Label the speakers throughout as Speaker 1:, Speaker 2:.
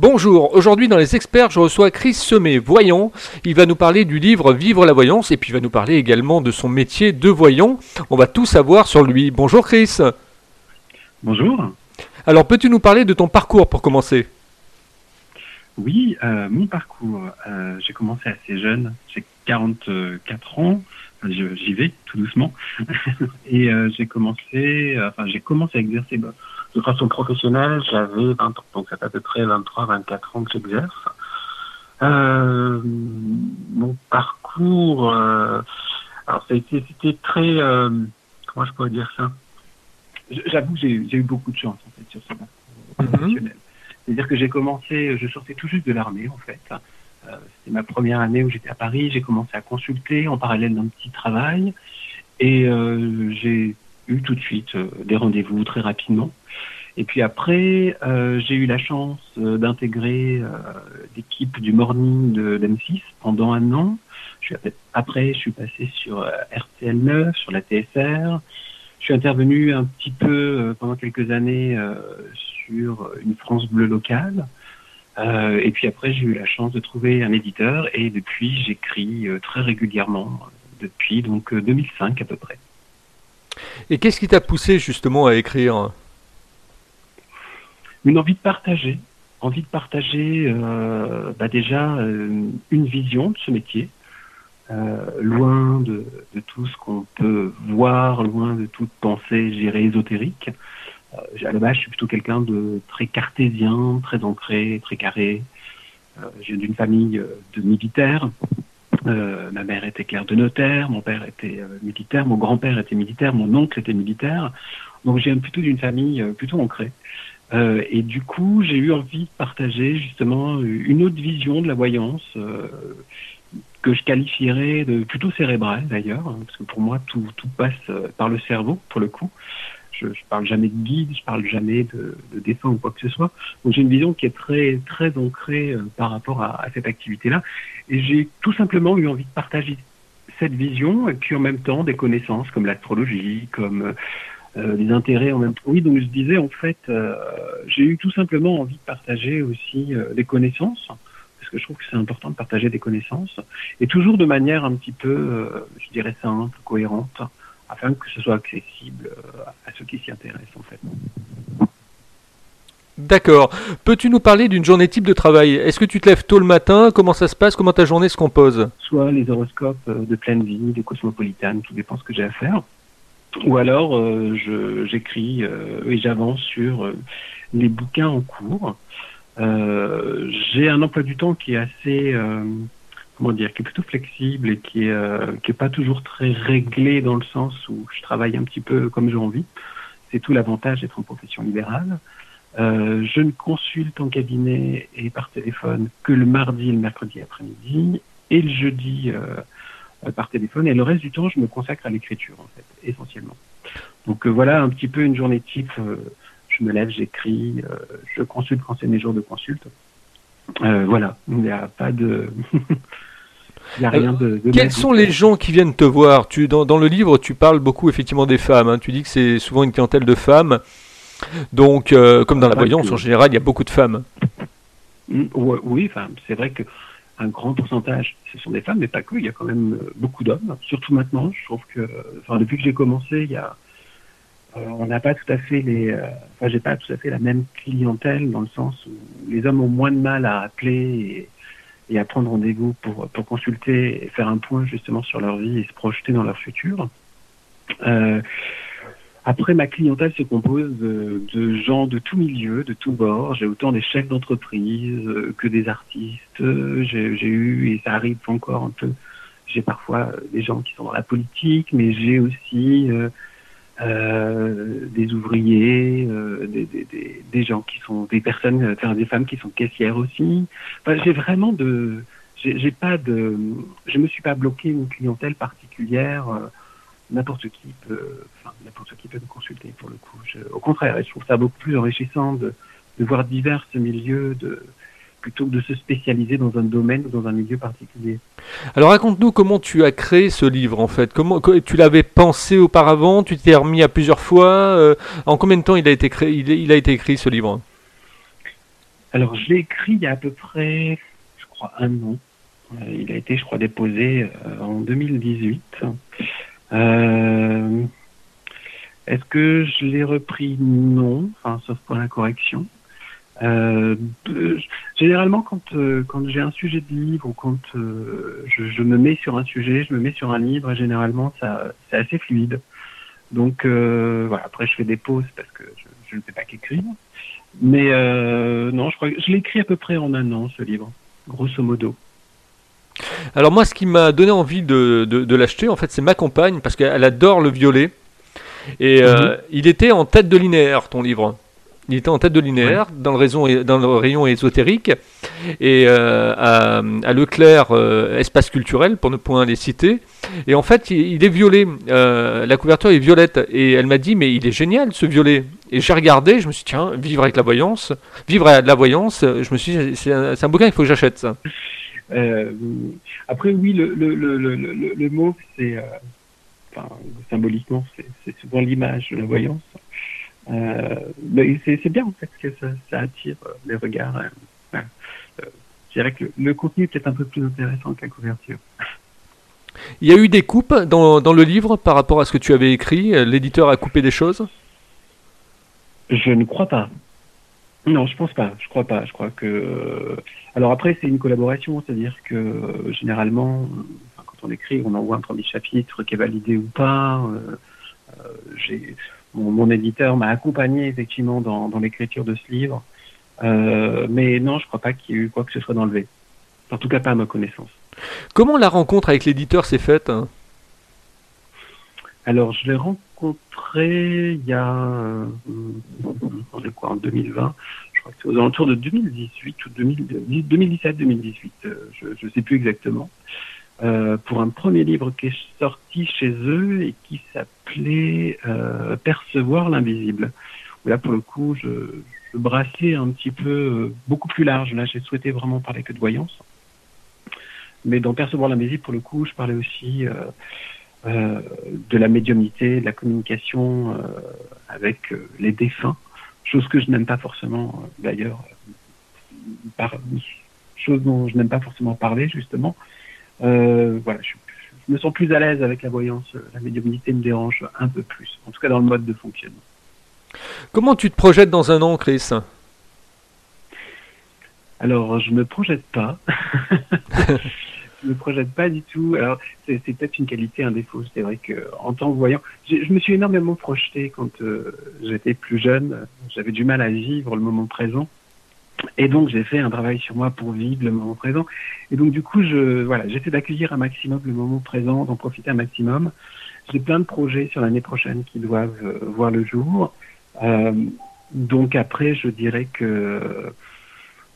Speaker 1: Bonjour, aujourd'hui dans les experts, je reçois Chris Semet, voyant. Il va nous parler du livre Vivre la voyance et puis il va nous parler également de son métier de voyant. On va tout savoir sur lui. Bonjour Chris.
Speaker 2: Bonjour.
Speaker 1: Alors peux-tu nous parler de ton parcours pour commencer?
Speaker 2: Oui, euh, mon parcours. Euh, j'ai commencé assez jeune, j'ai 44 ans. J'y vais tout doucement. et euh, j'ai commencé, enfin j'ai commencé à exercer bah, de façon professionnelle. J'avais 20 ans, donc ça fait à peu près 23-24 ans que j'exerce. Euh, mon parcours, euh, alors ça a été, c'était très, euh, comment je pourrais dire ça? J'avoue j'ai eu beaucoup de chance en fait sur ce parcours
Speaker 1: Mhm.
Speaker 2: professionnel. C'est-à-dire que j'ai commencé, je sortais tout juste de l'armée en fait. Euh, C'était ma première année où j'étais à Paris. J'ai commencé à consulter en parallèle d'un petit travail et j'ai eu tout de suite euh, des rendez-vous très rapidement. Et puis après, euh, j'ai eu la chance euh, d'intégrer l'équipe du morning de d'M6 pendant un an. Après- je suis passé sur euh, RTL 9, sur la TSR. Je suis intervenu un petit peu pendant quelques années sur une France bleue locale. Et puis après, j'ai eu la chance de trouver un éditeur et depuis, j'écris très régulièrement depuis donc euh, 2005 à peu près.
Speaker 1: Et qu'est-ce qui t'a poussé justement à écrire
Speaker 2: Une envie de partager, envie de partager euh, bah déjà euh, une vision de ce métier, euh, loin de, tout ce qu'on peut voir, loin de toute pensée, je dirais, ésotérique. À la base, je suis plutôt quelqu'un de très cartésien, très ancré, très carré. Je viens d'une famille de militaires. Euh, ma mère était clerc de notaire, mon père était euh, militaire, mon grand-père était militaire, mon oncle était militaire. Donc, j'ai plutôt d'une famille euh, plutôt ancrée. Et du coup, j'ai eu envie de partager justement une autre vision de la voyance que je qualifierais de plutôt cérébrale d'ailleurs, hein, parce que pour moi tout, tout passe par le cerveau pour le coup. Je, je parle jamais de guide, je parle jamais de, de dessin ou quoi que ce soit. Donc j'ai une vision qui est très très ancrée euh, par rapport à, cette activité-là, et j'ai tout simplement eu envie de partager cette vision et puis en même temps des connaissances comme l'astrologie, comme euh, euh, des intérêts en même temps. Oui, donc je disais en fait, euh, j'ai eu tout simplement envie de partager aussi des connaissances, parce que je trouve que c'est important de partager des connaissances, et toujours de manière un petit peu, je dirais simple, cohérente, afin que ce soit accessible euh, à ceux qui s'y intéressent en fait.
Speaker 1: D'accord. Peux-tu nous parler d'une journée type de travail? Est-ce que tu te lèves tôt le matin? Comment ça se passe? Comment ta journée se compose?
Speaker 2: Soit les horoscopes euh, de pleine vie, de cosmopolitane, tout dépend ce que j'ai à faire. Ou alors euh, j'écris euh, et j'avance sur euh, les bouquins en cours. J'ai un emploi du temps qui est assez, comment dire, qui est plutôt flexible et qui est, euh, qui est pas toujours très réglé dans le sens où je travaille un petit peu comme j'ai envie. C'est tout l'avantage d'être en profession libérale. Euh, je ne consulte en cabinet et par téléphone que le mardi et le mercredi après-midi et le jeudi euh, par téléphone. Et le reste du temps, je me consacre à l'écriture, en fait, essentiellement. Donc voilà un petit peu une journée type. je me lève, j'écris, je consulte quand c'est mes jours de consulte. Voilà, il n'y a pas de... Il n'y a rien de... de
Speaker 1: Quels
Speaker 2: magique.
Speaker 1: sont les gens qui viennent te voir tu, dans, dans le livre, tu parles beaucoup effectivement des femmes. hein. Tu dis que c'est souvent une clientèle de femmes. Donc, euh, comme dans la voyance,
Speaker 2: que.
Speaker 1: en général, il y a beaucoup de femmes.
Speaker 2: Mm, Oui, enfin, c'est vrai que un grand pourcentage, ce sont des femmes, mais pas que. Il y a quand même euh, beaucoup d'hommes, surtout maintenant. Je trouve que, enfin, depuis que j'ai commencé, il y a, euh, on n'a pas tout à fait les, euh, enfin, j'ai pas tout à fait la même clientèle dans le sens où les hommes ont moins de mal à appeler et, à prendre rendez-vous pour pour consulter et faire un point justement sur leur vie et se projeter dans leur futur. Euh, après, ma clientèle se compose de, gens de tout milieu, de tout bord. J'ai autant des chefs d'entreprise euh, que des artistes. Euh, J'ai eu, et ça arrive encore un peu, j'ai parfois des gens qui sont dans la politique, mais j'ai aussi euh, des ouvriers, euh, des, des, des, gens qui sont des personnes, euh, enfin des femmes qui sont caissières aussi. Enfin, j'ai vraiment de, j'ai j'ai pas de, je me suis pas bloqué une clientèle particulière. euh, n'importe qui peut, enfin, n'importe qui peut me consulter pour le coup. Je- au contraire, je trouve ça beaucoup plus enrichissant de, de voir divers milieux, de, plutôt que de se spécialiser dans un domaine ou dans un milieu particulier.
Speaker 1: Alors raconte-nous comment tu as créé ce livre en fait. Comment co- tu l'avais pensé auparavant Tu t'es remis à plusieurs fois euh, En combien de temps il a été créé il, il a été écrit ce livre?
Speaker 2: Alors, je l'ai écrit il y a à peu près, je crois, un an. il a été, je crois, déposé en 2018. Est-ce que je l'ai repris? Non, enfin, sauf pour la correction. Euh, généralement, quand, euh, quand j'ai un sujet de livre ou quand euh, je, je, me mets sur un sujet, je me mets sur un livre, généralement, ça, c'est assez fluide. Donc, voilà. Après, je fais des pauses parce que je, je ne fais pas qu'écrire. Mais non, je crois que je l'ai écrit à peu près en un an, ce livre, grosso modo.
Speaker 1: Alors moi, ce qui m'a donné envie de, de, de l'acheter, en fait, c'est ma compagne, parce qu'elle adore le violet. Et mhm. il était en tête de linéaire, ton livre. Il était en tête de linéaire dans, le rayon, dans le rayon ésotérique et euh, à, Leclerc euh, espace culturel pour ne point les citer. Et en fait, il, est violet. Euh, la couverture est violette et elle m'a dit mais il est génial ce violet. Et j'ai regardé, je me suis dit tiens vivre avec la voyance, vivre à la voyance. Je me suis dit c'est un, un, bouquin il faut que j'achète ça.
Speaker 2: après oui le le le le, le mot c'est enfin, symboliquement c'est souvent l'image de la voyance. Euh, c'est bien en fait que ça, ça attire euh, les regards. Euh, je dirais que le, contenu est peut-être un peu plus intéressant que la couverture.
Speaker 1: Il y a eu des coupes dans, dans, le livre par rapport à ce que tu avais écrit? L'éditeur a coupé des choses?
Speaker 2: Je ne crois pas. Non, je pense pas. Je crois pas. Je crois que. Alors après, c'est une collaboration, c'est-à-dire que généralement, quand on écrit, on envoie un premier chapitre qui est validé ou pas. J'ai mon, éditeur m'a accompagné effectivement dans, l'écriture de ce livre. Euh, mais non, je ne crois pas qu'il y ait eu quoi que ce soit d'enlevé. En tout cas, pas à ma connaissance.
Speaker 1: Comment la rencontre avec l'éditeur s'est faite hein?
Speaker 2: Alors, je l'ai rencontré il y a, euh, quoi, en 2020. Je crois que c'est aux alentours de 2018 ou 2017-2018. Euh, je ne sais plus exactement. Euh, pour un premier livre qui est sorti chez eux et qui s'appelait euh, Percevoir l'invisible. Là, pour le coup, je, je, brassais un petit peu euh, beaucoup plus large. Là, j'ai souhaité vraiment parler que de voyance. Mais dans Percevoir l'invisible, pour le coup, je parlais aussi euh, de la médiumnité, de la communication avec les défunts, chose que je n'aime pas forcément d'ailleurs, chose dont je n'aime pas forcément parler justement. Euh, voilà, je, me sens plus à l'aise avec la voyance. La médiumnité me dérange un peu plus, en tout cas dans le mode de fonctionnement.
Speaker 1: Comment tu te projettes dans un an, Chris?
Speaker 2: Alors, je me projette pas. je me projette pas du tout. Alors, c'est peut-être une qualité, un défaut. C'est vrai que en tant que voyant, je me suis énormément projeté quand euh, j'étais plus jeune. J'avais du mal à vivre le moment présent. Et donc j'ai fait un travail sur moi pour vivre le moment présent. Et donc du coup, je voilà, j'essaie d'accueillir un maximum le moment présent, d'en profiter un maximum. J'ai plein de projets sur l'année prochaine qui doivent euh, voir le jour. Euh, donc après, je dirais que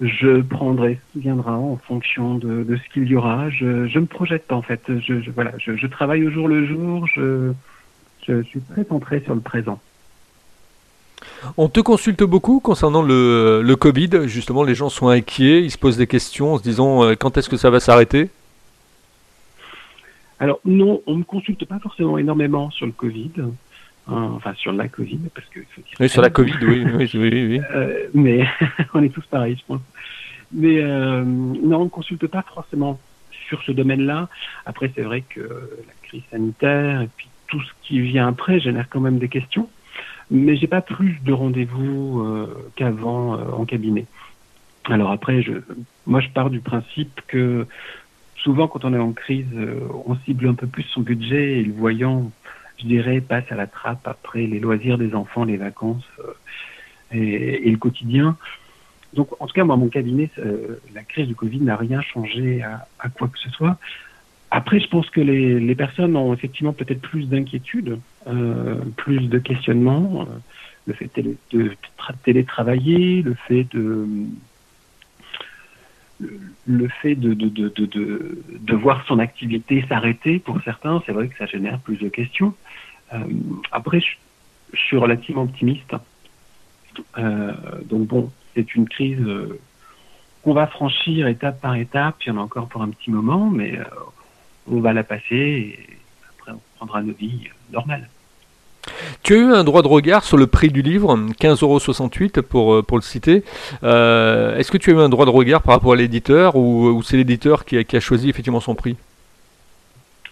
Speaker 2: je prendrai ce qui viendra en fonction de, ce qu'il y aura. Je je me projette pas en fait. Je, je voilà, je, je, travaille au jour le jour. Je je suis très centré sur le présent.
Speaker 1: On te consulte beaucoup concernant le, le, Covid. Justement, les gens sont inquiets, ils se posent des questions en se disant euh, quand est-ce que ça va s'arrêter?
Speaker 2: Alors non, on ne me consulte pas forcément énormément sur le Covid. Hein, enfin, sur la Covid, parce que...
Speaker 1: Oui, sur la Covid, oui. oui, oui,
Speaker 2: euh, mais on est tous pareils, je pense. Mais euh, non, on ne consulte pas forcément sur ce domaine-là. Après, c'est vrai que la crise sanitaire et puis tout ce qui vient après génère quand même des questions mais j'ai pas plus de rendez-vous euh, qu'avant euh, en cabinet. Alors après, je, moi je pars du principe que souvent quand on est en crise, euh, on cible un peu plus son budget et le voyant, je dirais, passe à la trappe après les loisirs des enfants, les vacances et, le quotidien. Donc en tout cas, moi, mon cabinet, la crise du Covid n'a rien changé à, quoi que ce soit. Après, je pense que les, les personnes ont effectivement peut-être plus d'inquiétudes, plus de questionnements. Euh, le fait de, télétravailler, le fait de le fait de, de, de, de, de voir son activité s'arrêter pour certains, c'est vrai que ça génère plus de questions. Euh, après, je, suis relativement optimiste. Euh, donc bon, c'est une crise euh, qu'on va franchir étape par étape. Il y en a encore pour un petit moment, mais euh, on va la passer et après on prendra nos vies normales.
Speaker 1: Tu as eu un droit de regard sur le prix du livre, 15,68€ pour, pour le citer. Est-ce que tu as eu un droit de regard par rapport à l'éditeur ou, c'est l'éditeur qui, qui a choisi effectivement son prix?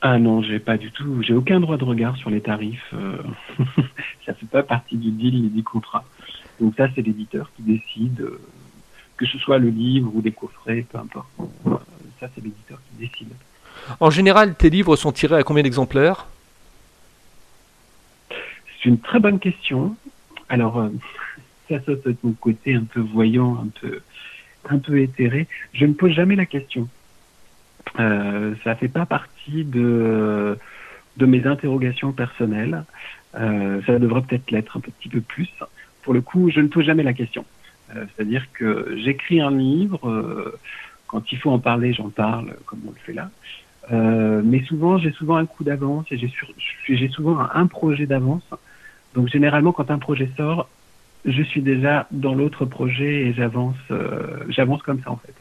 Speaker 2: Ah non, j'ai pas du tout, j'ai aucun droit de regard sur les tarifs. ça fait pas partie du deal ni du contrat. Donc ça, c'est l'éditeur qui décide, euh, que ce soit le livre ou des coffrets, peu importe. Euh, ça, c'est l'éditeur qui décide.
Speaker 1: En général, tes livres sont tirés à combien d'exemplaires?
Speaker 2: C'est une très bonne question. Alors, euh, ça, ça, c'est mon côté un peu voyant, un peu, un peu éthéré. Je ne pose jamais la question. Euh, ça fait pas partie de, de mes interrogations personnelles. Euh, ça devrait peut-être l'être un petit peu plus pour le coup, je ne pose jamais la question. Euh, c'est-à-dire que j'écris un livre, quand il faut en parler, j'en parle, comme on le fait là. Mais souvent, j'ai souvent un coup d'avance et j'ai souvent un, projet d'avance. Donc généralement, quand un projet sort, je suis déjà dans l'autre projet et j'avance, j'avance comme ça en fait.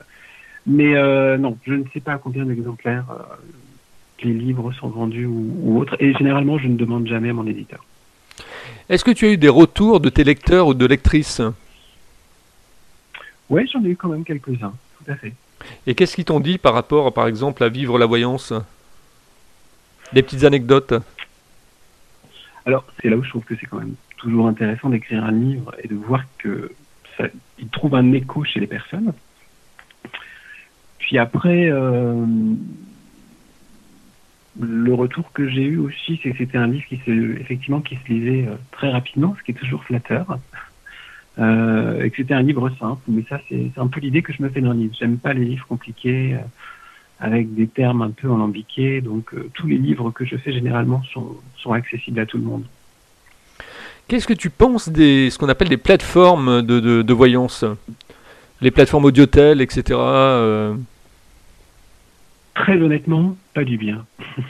Speaker 2: Mais non, je ne sais pas à combien d'exemplaires les livres sont vendus ou, ou autres. Et généralement, je ne demande jamais à mon éditeur.
Speaker 1: Est-ce que tu as eu des retours de tes lecteurs ou de lectrices?
Speaker 2: Oui, j'en ai eu quand même quelques-uns, tout à fait.
Speaker 1: Et qu'est-ce qu'ils t'ont dit par rapport, par exemple, à vivre la voyance? Des petites anecdotes?
Speaker 2: Alors, c'est là où je trouve que c'est quand même toujours intéressant d'écrire un livre et de voir que ça, il trouve un écho chez les personnes. Puis après, euh, le retour que j'ai eu aussi, c'est que c'était un livre qui se, effectivement, qui se lisait euh, très rapidement, ce qui est toujours flatteur. Euh, et que c'était un livre simple. Mais ça, c'est un peu l'idée que je me fais d'un livre. J'aime pas les livres compliqués, avec des termes un peu alambiqués. Donc, tous les livres que je fais généralement sont, sont accessibles à tout le monde.
Speaker 1: Qu'est-ce que tu penses des ce qu'on appelle des plateformes de, de, de voyance? Les plateformes audiotel, etc.
Speaker 2: Très honnêtement, pas du bien.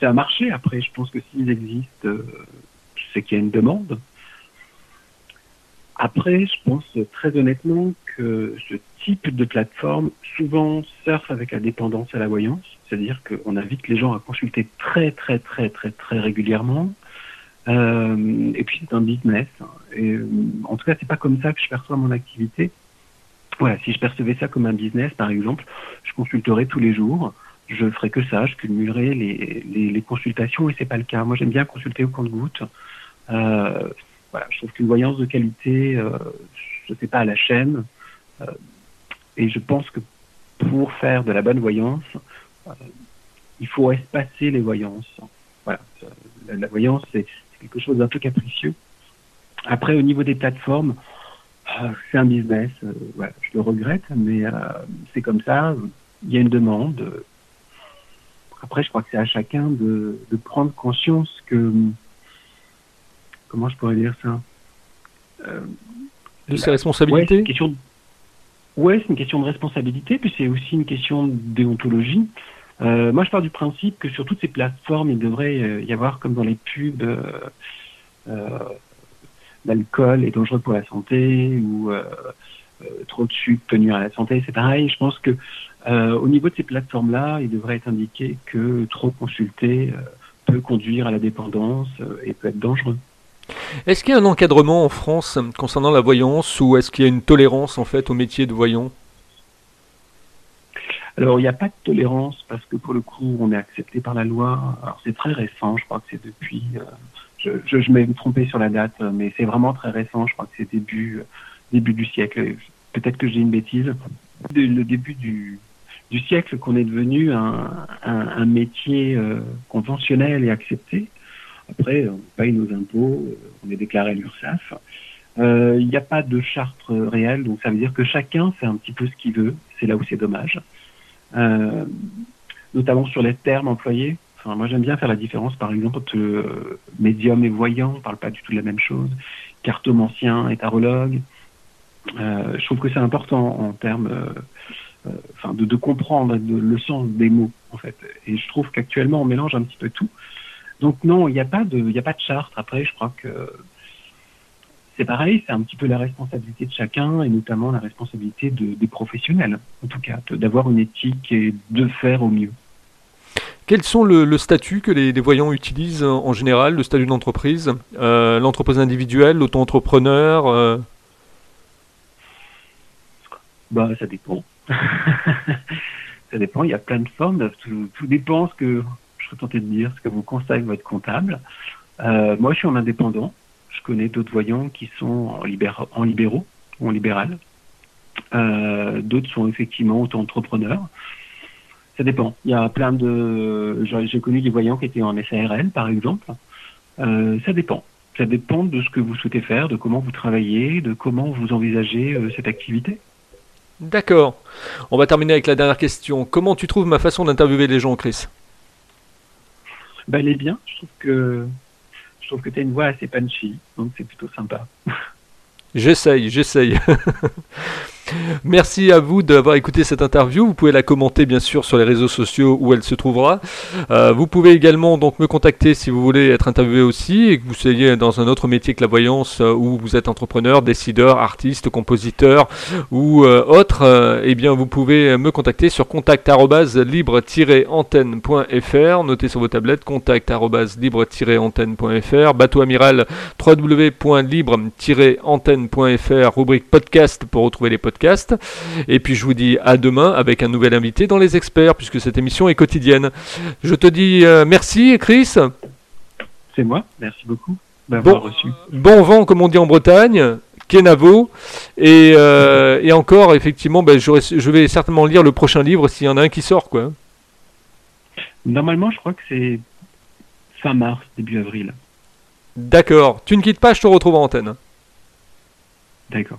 Speaker 2: c'est un marché après. Je pense que s'ils existent, euh, c'est qu'il y a une demande. Après, je pense très honnêtement que ce type de plateforme souvent surfe avec la dépendance à la voyance, c'est-à-dire qu'on invite les gens à consulter très très très très très régulièrement. Euh, et puis c'est un business. Euh, en tout cas, c'est pas comme ça que je perçois mon activité. Voilà, si je percevais ça comme un business, par exemple, je consulterais tous les jours. Je ferais que ça, je cumulerais les consultations et c'est pas le cas. Moi, j'aime bien consulter au compte-goutte. Euh, je trouve qu'une voyance de qualité, euh, je sais pas à la chaîne. Euh, et je pense que pour faire de la bonne voyance, euh, il faut espacer les voyances. Voilà, la, voyance, c'est quelque chose d'un peu capricieux. Après, au niveau des plateformes, c'est un business, je le regrette, mais c'est comme ça. Il y a une demande. Après, je crois que c'est à chacun de, prendre conscience que. Comment je pourrais dire ça
Speaker 1: euh, De ses responsabilités
Speaker 2: Ouais, c'est une question de responsabilité, puis c'est aussi une question de déontologie. moi, je pars du principe que sur toutes ces plateformes, il devrait y avoir, comme dans les pubs, l'alcool est dangereux pour la santé ou euh, euh, trop de sucre peut nuire à la santé. C'est pareil, je pense que euh, au niveau de ces plateformes-là, il devrait être indiqué que trop consulter peut conduire à la dépendance et peut être dangereux.
Speaker 1: Est-ce qu'il y a un encadrement en France concernant la voyance ou est-ce qu'il y a une tolérance en fait au métier de voyant?
Speaker 2: Alors, il n'y a pas de tolérance parce que pour le coup, on est accepté par la loi. Alors, c'est très récent, je crois que c'est depuis je, je, m'ai trompé sur la date, mais c'est vraiment très récent. Je crois que c'est début, début du siècle. Peut-être que j'ai une bêtise. Le début du, siècle qu'on est devenu un métier euh, conventionnel et accepté. Après, on paye nos impôts, on est déclaré à l'URSSAF. Euh, il n'y a pas de charte réelle, donc ça veut dire que chacun fait un petit peu ce qu'il veut. C'est là où c'est dommage. Euh, notamment sur les termes employés moi, j'aime bien faire la différence, par exemple, entre euh, médium et voyant. On parle pas du tout de la même chose. Cartomancien et tarologue. Euh, je trouve que c'est important en termes, euh, enfin, de, de, comprendre le sens des mots, en fait. Et je trouve qu'actuellement, on mélange un petit peu tout. Donc non, il n'y a pas de, il n'y a pas de charte. Après, je crois que c'est pareil, c'est un petit peu la responsabilité de chacun et notamment la responsabilité de, des professionnels, en tout cas, d'avoir une éthique et de faire au mieux.
Speaker 1: Quels sont le, statut que les, voyants utilisent en général, le statut d'entreprise L'entreprise individuelle, l'auto-entrepreneur
Speaker 2: bah, Ça dépend. ça dépend, il y a plein de formes. Tout, dépend ce que je serais tenté de dire, ce que vous conseille votre comptable. Euh, moi, je suis en indépendant. Je connais d'autres voyants qui sont en, en libéraux ou en libéral. Euh, d'autres sont effectivement auto-entrepreneurs. Ça dépend. Il y a plein de. J'ai connu des voyants qui étaient en SARL, par exemple. Euh, ça dépend. Ça dépend de ce que vous souhaitez faire, de comment vous travaillez, de comment vous envisagez cette activité.
Speaker 1: D'accord. On va terminer avec la dernière question. Comment tu trouves ma façon d'interviewer les gens, Chris?
Speaker 2: Bah, Elle est bien. Je trouve que je trouve que tu as une voix assez punchy, donc c'est plutôt sympa.
Speaker 1: J'essaye, j'essaye. Merci à vous d'avoir écouté cette interview. Vous pouvez la commenter bien sûr sur les réseaux sociaux où elle se trouvera. Euh, vous pouvez également donc me contacter si vous voulez être interviewé aussi et que vous soyez dans un autre métier que la voyance euh, où vous êtes entrepreneur, décideur, artiste, compositeur ou euh, autre. eh bien vous pouvez me contacter sur contact-libre-antenne.fr. Notez sur vos tablettes contact-libre-antenne.fr. Bateau amiral www.libre-antenne.fr. Rubrique podcast pour retrouver les podcasts et puis je vous dis à demain avec un nouvel invité dans les experts, puisque cette émission est quotidienne. Je te dis euh, merci, Chris.
Speaker 2: C'est moi, merci beaucoup d'avoir reçu.
Speaker 1: Bon vent, comme on dit en Bretagne. Kenavo et, euh, et encore effectivement ben, je vais certainement lire le prochain livre s'il y en a un qui sort quoi.
Speaker 2: Normalement je crois que c'est fin mars, début avril.
Speaker 1: D'accord. Tu ne quittes pas, je te retrouve en antenne.
Speaker 2: D'accord.